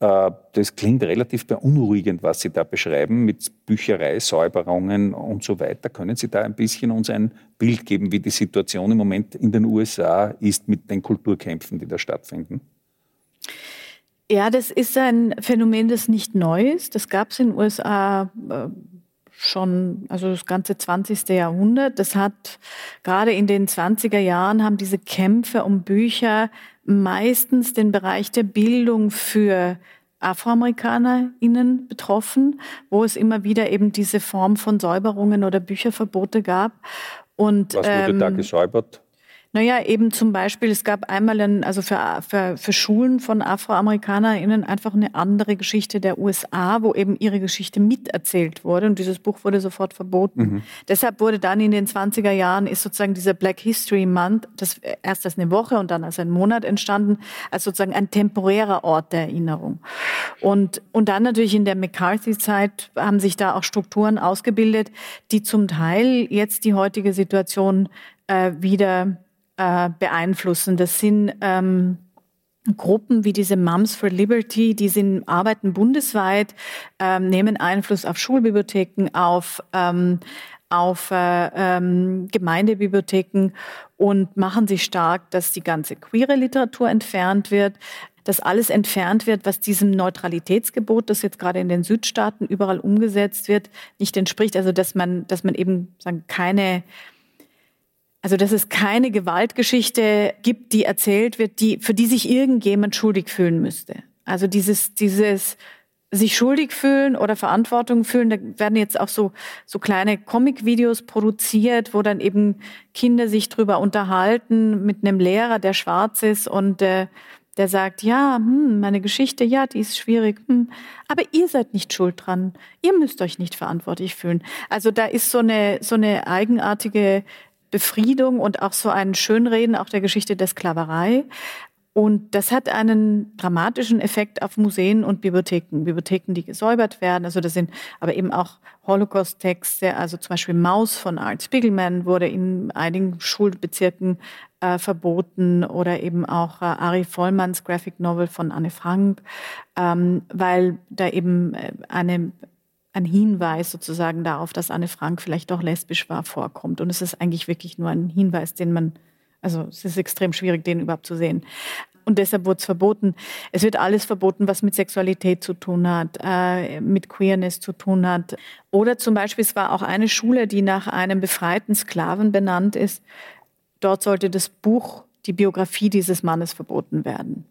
S3: Äh, das klingt relativ beunruhigend, was Sie da beschreiben, mit Bücherei, Säuberungen und so weiter. Können Sie da ein bisschen uns ein Bild geben, wie die Situation im Moment in den USA ist mit den Kulturkämpfen, die da stattfinden?
S4: Ja, das ist ein Phänomen, das nicht neu ist. Das gab es in den USA äh, schon, also das ganze 20. Jahrhundert. Das hat gerade in den 20er Jahren haben diese Kämpfe um Bücher meistens den Bereich der Bildung für AfroamerikanerInnen betroffen, wo es immer wieder eben diese Form von Säuberungen oder Bücherverbote gab.
S3: Und, Was wurde ähm, da gesäubert?
S4: Naja, eben zum Beispiel, es gab einmal ein, also für, für, für Schulen von AfroamerikanerInnen einfach eine andere Geschichte der USA, wo eben ihre Geschichte miterzählt wurde und dieses Buch wurde sofort verboten. Mhm. Deshalb wurde dann in den 20er Jahren ist sozusagen dieser Black History Month, das erst als eine Woche und dann als ein Monat entstanden, als sozusagen ein temporärer Ort der Erinnerung. Und, und dann natürlich in der McCarthy-Zeit haben sich da auch Strukturen ausgebildet, die zum Teil jetzt die heutige Situation äh, wieder äh, beeinflussen. Das sind ähm, Gruppen wie diese Moms for Liberty, die sind, arbeiten bundesweit, ähm, nehmen Einfluss auf Schulbibliotheken, auf, ähm, auf äh, ähm, Gemeindebibliotheken und machen sich stark, dass die ganze queere Literatur entfernt wird, dass alles entfernt wird, was diesem Neutralitätsgebot, das jetzt gerade in den Südstaaten überall umgesetzt wird, nicht entspricht. Also dass man, dass man eben sagen, keine also, dass es keine Gewaltgeschichte gibt, die erzählt wird, die, für die sich irgendjemand schuldig fühlen müsste. Also dieses, dieses sich schuldig fühlen oder Verantwortung fühlen, da werden jetzt auch so, so kleine Comic-Videos produziert, wo dann eben Kinder sich drüber unterhalten mit einem Lehrer, der schwarz ist und äh, der sagt, ja, hm, meine Geschichte, ja, die ist schwierig, hm, aber ihr seid nicht schuld dran. Ihr müsst euch nicht verantwortlich fühlen. Also da ist so eine, so eine eigenartige Befriedung und auch so ein Schönreden auch der Geschichte der Sklaverei. Und das hat einen dramatischen Effekt auf Museen und Bibliotheken. Bibliotheken, die gesäubert werden. Also das sind aber eben auch Holocaust-Texte. Also zum Beispiel Maus von Art Spiegelman wurde in einigen Schulbezirken äh, verboten oder eben auch äh, Ari Vollmanns Graphic Novel von Anne Frank, ähm, weil da eben äh, eine ein Hinweis sozusagen darauf, dass Anne Frank vielleicht doch lesbisch war, vorkommt. Und es ist eigentlich wirklich nur ein Hinweis, den man, also es ist extrem schwierig, den überhaupt zu sehen. Und deshalb wurde es verboten. Es wird alles verboten, was mit Sexualität zu tun hat, äh, mit Queerness zu tun hat. Oder zum Beispiel, es war auch eine Schule, die nach einem befreiten Sklaven benannt ist. Dort sollte das Buch die Biografie dieses Mannes verboten werden.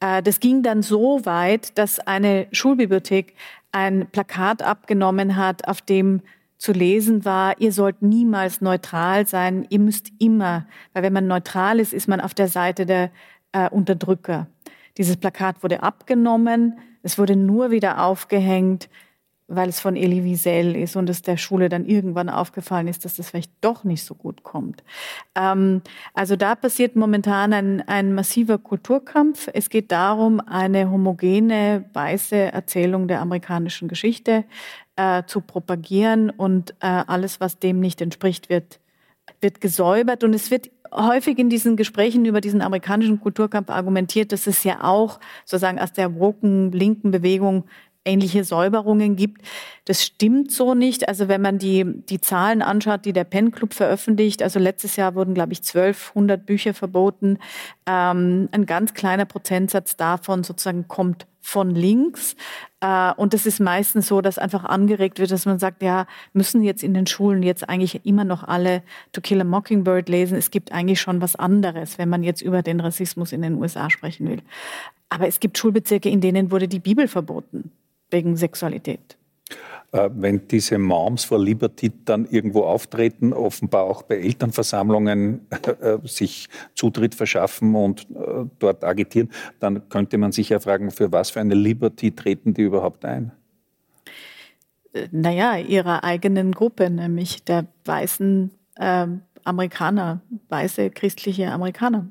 S4: Äh, das ging dann so weit, dass eine Schulbibliothek ein Plakat abgenommen hat, auf dem zu lesen war, ihr sollt niemals neutral sein, ihr müsst immer, weil wenn man neutral ist, ist man auf der Seite der äh, Unterdrücker. Dieses Plakat wurde abgenommen, es wurde nur wieder aufgehängt, weil es von Elie Wiesel ist und es der Schule dann irgendwann aufgefallen ist, dass das vielleicht doch nicht so gut kommt. Ähm, also da passiert momentan ein, ein massiver Kulturkampf. Es geht darum, eine homogene, weiße Erzählung der amerikanischen Geschichte äh, zu propagieren und äh, alles, was dem nicht entspricht, wird, wird gesäubert und es wird häufig in diesen Gesprächen über diesen amerikanischen Kulturkampf argumentiert, dass es ja auch sozusagen aus der woken linken Bewegung ähnliche Säuberungen gibt. Das stimmt so nicht. Also wenn man die, die Zahlen anschaut, die der Pen Club veröffentlicht, also letztes Jahr wurden, glaube ich, 1200 Bücher verboten. Ähm, ein ganz kleiner Prozentsatz davon sozusagen kommt von links. Äh, und es ist meistens so, dass einfach angeregt wird, dass man sagt, ja, müssen jetzt in den Schulen jetzt eigentlich immer noch alle To Kill a Mockingbird lesen. Es gibt eigentlich schon was anderes, wenn man jetzt über den Rassismus in den USA sprechen will. Aber es gibt Schulbezirke, in denen wurde die Bibel verboten wegen Sexualität.
S3: Äh, wenn diese Moms for Liberty dann irgendwo auftreten, offenbar auch bei Elternversammlungen äh, sich Zutritt verschaffen und äh, dort agitieren, dann könnte man sich ja fragen, für was für eine Liberty treten die überhaupt ein?
S4: Naja, ihrer eigenen Gruppe, nämlich der weißen äh, Amerikaner, weiße christliche Amerikaner.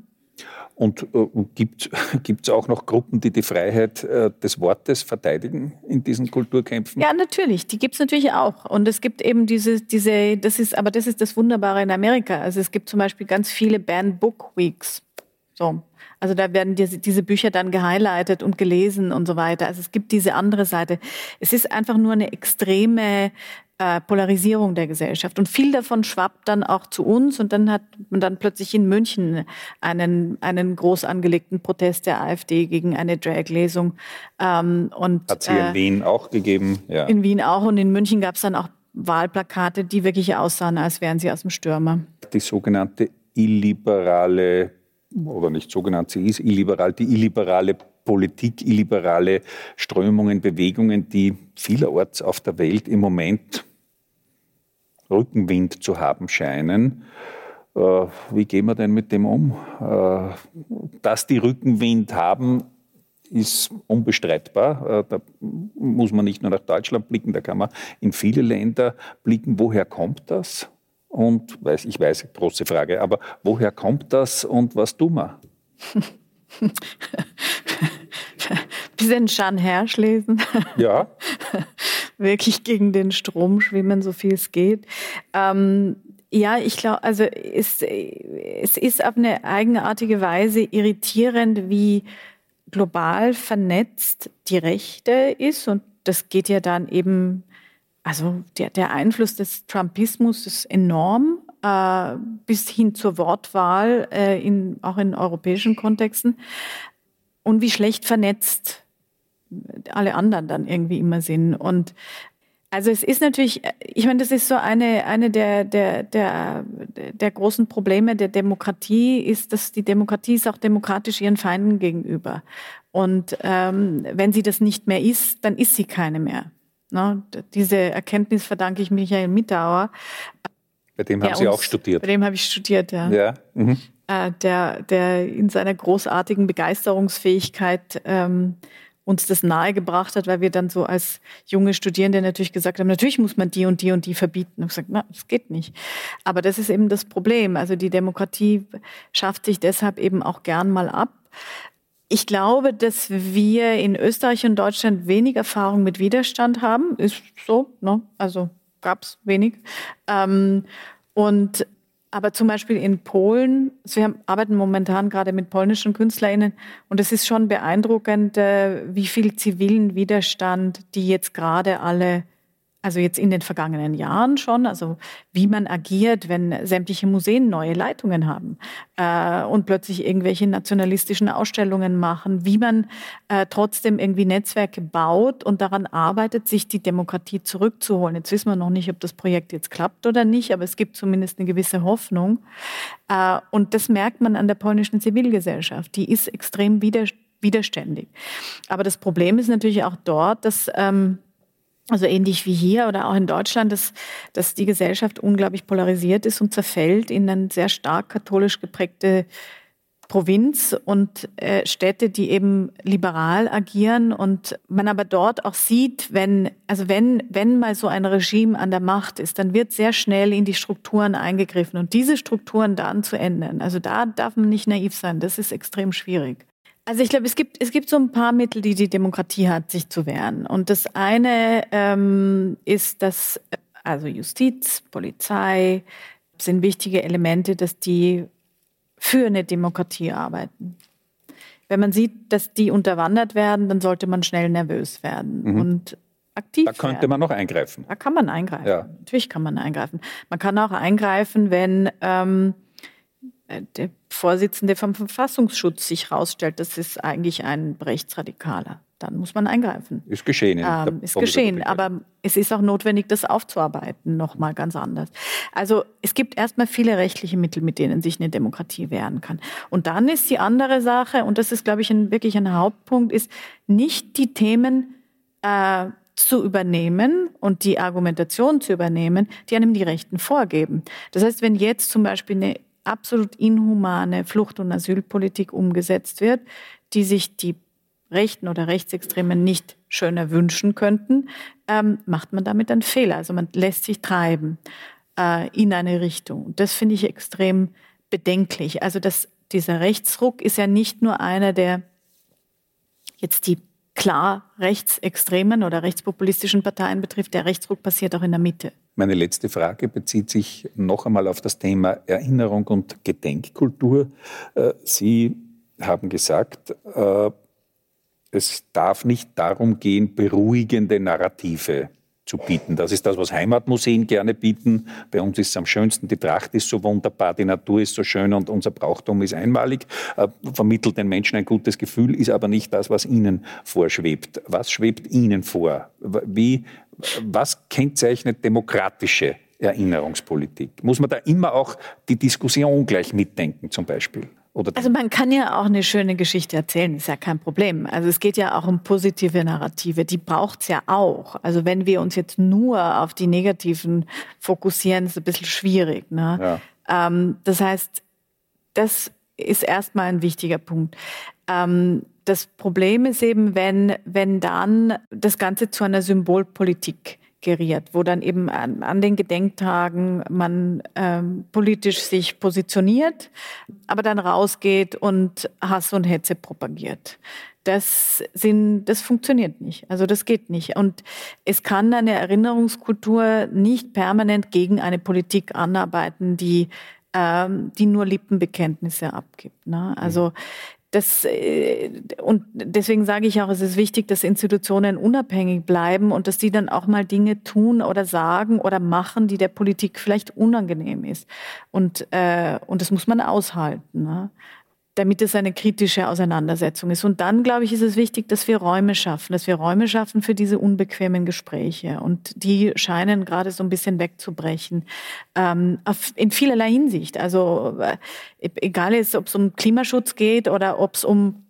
S3: Und äh, gibt es auch noch Gruppen, die die Freiheit äh, des Wortes verteidigen in diesen Kulturkämpfen?
S4: Ja, natürlich. Die gibt es natürlich auch. Und es gibt eben diese, diese, das ist, aber das ist das Wunderbare in Amerika. Also es gibt zum Beispiel ganz viele Banned Book Weeks. So. Also da werden diese, diese Bücher dann gehighlightet und gelesen und so weiter. Also es gibt diese andere Seite. Es ist einfach nur eine extreme äh, Polarisierung der Gesellschaft. Und viel davon schwappt dann auch zu uns. Und dann hat man dann plötzlich in München einen, einen groß angelegten Protest der AfD gegen eine Drag-Lesung.
S3: Ähm, hat sie in äh, Wien auch gegeben?
S4: Ja. In Wien auch. Und in München gab es dann auch Wahlplakate, die wirklich aussahen, als wären sie aus dem Stürmer.
S3: Die sogenannte illiberale, oder nicht sogenannt, sie ist illiberal, die illiberale Politik, illiberale Strömungen, Bewegungen, die vielerorts auf der Welt im Moment Rückenwind zu haben scheinen. Äh, wie gehen wir denn mit dem um? Äh, dass die Rückenwind haben, ist unbestreitbar. Äh, da muss man nicht nur nach Deutschland blicken, da kann man in viele Länder blicken. Woher kommt das? Und weiß, ich weiß, große Frage, aber woher kommt das und was tun wir?
S4: Bisschen Jean Hersch lesen.
S3: Ja.
S4: Wirklich gegen den Strom schwimmen, so viel es geht. Ähm, ja, ich glaube, also es, es ist auf eine eigenartige Weise irritierend, wie global vernetzt die Rechte ist. Und das geht ja dann eben, also der, der Einfluss des Trumpismus ist enorm, äh, bis hin zur Wortwahl, äh, in, auch in europäischen Kontexten. Und wie schlecht vernetzt alle anderen dann irgendwie immer sind. Und also es ist natürlich, ich meine, das ist so eine, eine der, der, der, der großen Probleme der Demokratie, ist, dass die Demokratie ist auch demokratisch ihren Feinden gegenüber. Und ähm, wenn sie das nicht mehr ist, dann ist sie keine mehr. Ne? Diese Erkenntnis verdanke ich Michael Mittauer.
S3: Bei dem haben Sie uns, auch studiert.
S4: Bei dem habe ich studiert, ja.
S3: ja. Mhm.
S4: Äh, der, der in seiner großartigen Begeisterungsfähigkeit ähm, uns das nahegebracht hat, weil wir dann so als junge Studierende natürlich gesagt haben, natürlich muss man die und die und die verbieten. Und gesagt, na, das geht nicht. Aber das ist eben das Problem. Also die Demokratie schafft sich deshalb eben auch gern mal ab. Ich glaube, dass wir in Österreich und Deutschland wenig Erfahrung mit Widerstand haben. Ist so, ne? Also gab es wenig. Ähm, und aber zum Beispiel in Polen, also wir arbeiten momentan gerade mit polnischen KünstlerInnen und es ist schon beeindruckend, äh, wie viel zivilen Widerstand die jetzt gerade alle also jetzt in den vergangenen Jahren schon, also wie man agiert, wenn sämtliche Museen neue Leitungen haben äh, und plötzlich irgendwelche nationalistischen Ausstellungen machen, wie man äh, trotzdem irgendwie Netzwerke baut und daran arbeitet, sich die Demokratie zurückzuholen. Jetzt wissen wir noch nicht, ob das Projekt jetzt klappt oder nicht, aber es gibt zumindest eine gewisse Hoffnung. Äh, und das merkt man an der polnischen Zivilgesellschaft. Die ist extrem widerständig. Aber das Problem ist natürlich auch dort, dass ähm, also ähnlich wie hier oder auch in Deutschland, dass, dass die Gesellschaft unglaublich polarisiert ist und zerfällt in eine sehr stark katholisch geprägte Provinz und äh, Städte, die eben liberal agieren und man aber dort auch sieht, wenn, also wenn, wenn mal so ein Regime an der Macht ist, dann wird sehr schnell in die Strukturen eingegriffen und diese Strukturen dann zu ändern. Also da darf man nicht naiv sein. Das ist extrem schwierig. Also ich glaube, es gibt, es gibt so ein paar Mittel, die die Demokratie hat, sich zu wehren. Und das eine ähm, ist, dass also Justiz, Polizei sind wichtige Elemente, dass die für eine Demokratie arbeiten. Wenn man sieht, dass die unterwandert werden, dann sollte man schnell nervös werden mhm. und aktiv.
S3: Da könnte werden. man noch eingreifen.
S4: Da kann man eingreifen. Ja. Natürlich kann man eingreifen. Man kann auch eingreifen, wenn ähm, äh, der Vorsitzende vom Verfassungsschutz sich herausstellt, das ist eigentlich ein Rechtsradikaler. Dann muss man eingreifen.
S3: Ist geschehen.
S4: Ähm, ist geschehen, aber es ist auch notwendig, das aufzuarbeiten, nochmal ganz anders. Also es gibt erstmal viele rechtliche Mittel, mit denen sich eine Demokratie wehren kann. Und dann ist die andere Sache, und das ist, glaube ich, ein, wirklich ein Hauptpunkt, ist nicht die Themen äh, zu übernehmen und die Argumentation zu übernehmen, die einem die Rechten vorgeben. Das heißt, wenn jetzt zum Beispiel eine absolut inhumane Flucht- und Asylpolitik umgesetzt wird, die sich die Rechten oder Rechtsextremen nicht schöner wünschen könnten, ähm, macht man damit einen Fehler. Also man lässt sich treiben äh, in eine Richtung. Das finde ich extrem bedenklich. Also das, dieser Rechtsruck ist ja nicht nur einer, der jetzt die klar rechtsextremen oder rechtspopulistischen Parteien betrifft. Der Rechtsruck passiert auch in der Mitte.
S3: Meine letzte Frage bezieht sich noch einmal auf das Thema Erinnerung und Gedenkkultur. Äh, Sie haben gesagt, äh, es darf nicht darum gehen, beruhigende Narrative zu bieten. Das ist das, was Heimatmuseen gerne bieten. Bei uns ist es am schönsten, die Tracht ist so wunderbar, die Natur ist so schön und unser Brauchtum ist einmalig, äh, vermittelt den Menschen ein gutes Gefühl, ist aber nicht das, was ihnen vorschwebt. Was schwebt ihnen vor? Wie, was kennzeichnet demokratische Erinnerungspolitik? Muss man da immer auch die Diskussion gleich mitdenken zum Beispiel?
S4: Also man kann ja auch eine schöne Geschichte erzählen, ist ja kein Problem. Also es geht ja auch um positive Narrative, die braucht es ja auch. Also wenn wir uns jetzt nur auf die negativen fokussieren, ist ein bisschen schwierig. Ne? Ja. Ähm, das heißt, das ist erstmal ein wichtiger Punkt. Ähm, das Problem ist eben, wenn, wenn dann das Ganze zu einer Symbolpolitik geriert, wo dann eben an, an den Gedenktagen man ähm, politisch sich positioniert, aber dann rausgeht und Hass und Hetze propagiert. Das, sind, das funktioniert nicht. Also das geht nicht. Und es kann eine Erinnerungskultur nicht permanent gegen eine Politik anarbeiten, die ähm, die nur Lippenbekenntnisse abgibt. Ne? Also das, äh, und deswegen sage ich auch, es ist wichtig, dass Institutionen unabhängig bleiben und dass die dann auch mal Dinge tun oder sagen oder machen, die der Politik vielleicht unangenehm ist. Und, äh, und das muss man aushalten. Ne? Damit es eine kritische Auseinandersetzung ist. Und dann, glaube ich, ist es wichtig, dass wir Räume schaffen, dass wir Räume schaffen für diese unbequemen Gespräche. Und die scheinen gerade so ein bisschen wegzubrechen, ähm, in vielerlei Hinsicht. Also äh, egal ist, ob es um Klimaschutz geht oder ob es um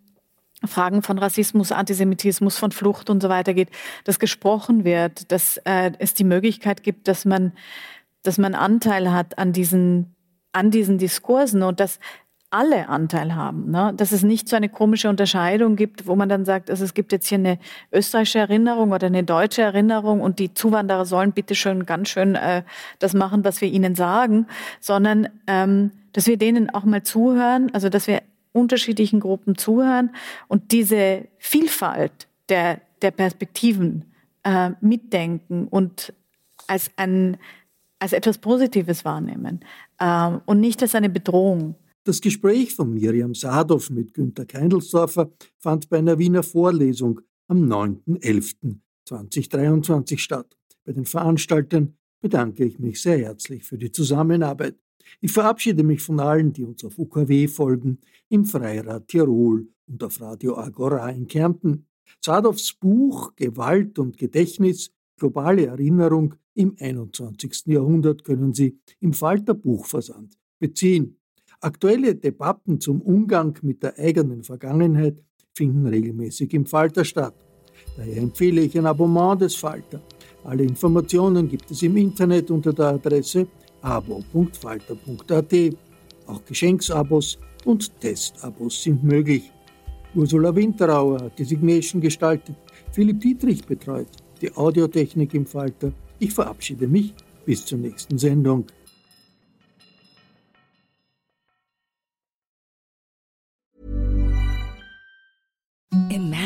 S4: Fragen von Rassismus, Antisemitismus, von Flucht und so weiter geht, dass gesprochen wird, dass äh, es die Möglichkeit gibt, dass man, dass man Anteil hat an diesen an diesen Diskursen und dass alle Anteil haben. Ne? Dass es nicht so eine komische Unterscheidung gibt, wo man dann sagt, also es gibt jetzt hier eine österreichische Erinnerung oder eine deutsche Erinnerung und die Zuwanderer sollen bitte schön ganz schön äh, das machen, was wir ihnen sagen, sondern ähm, dass wir denen auch mal zuhören, also dass wir unterschiedlichen Gruppen zuhören und diese Vielfalt der, der Perspektiven äh, mitdenken und als, ein, als etwas Positives wahrnehmen äh, und nicht als eine Bedrohung.
S2: Das Gespräch von Miriam Sadow mit Günter Keindelsdorfer fand bei einer Wiener Vorlesung am 9.11.2023 statt. Bei den Veranstaltern bedanke ich mich sehr herzlich für die Zusammenarbeit. Ich verabschiede mich von allen, die uns auf UKW folgen, im Freirad Tirol und auf Radio Agora in Kärnten. Sadows Buch Gewalt und Gedächtnis, globale Erinnerung im 21. Jahrhundert können Sie im Falter Buchversand beziehen. Aktuelle Debatten zum Umgang mit der eigenen Vergangenheit finden regelmäßig im Falter statt. Daher empfehle ich ein Abonnement des Falter. Alle Informationen gibt es im Internet unter der Adresse abo.falter.at. Auch Geschenksabos und Testabos sind möglich. Ursula Winterauer hat die Signation gestaltet, Philipp Dietrich betreut, die Audiotechnik im Falter. Ich verabschiede mich bis zur nächsten Sendung.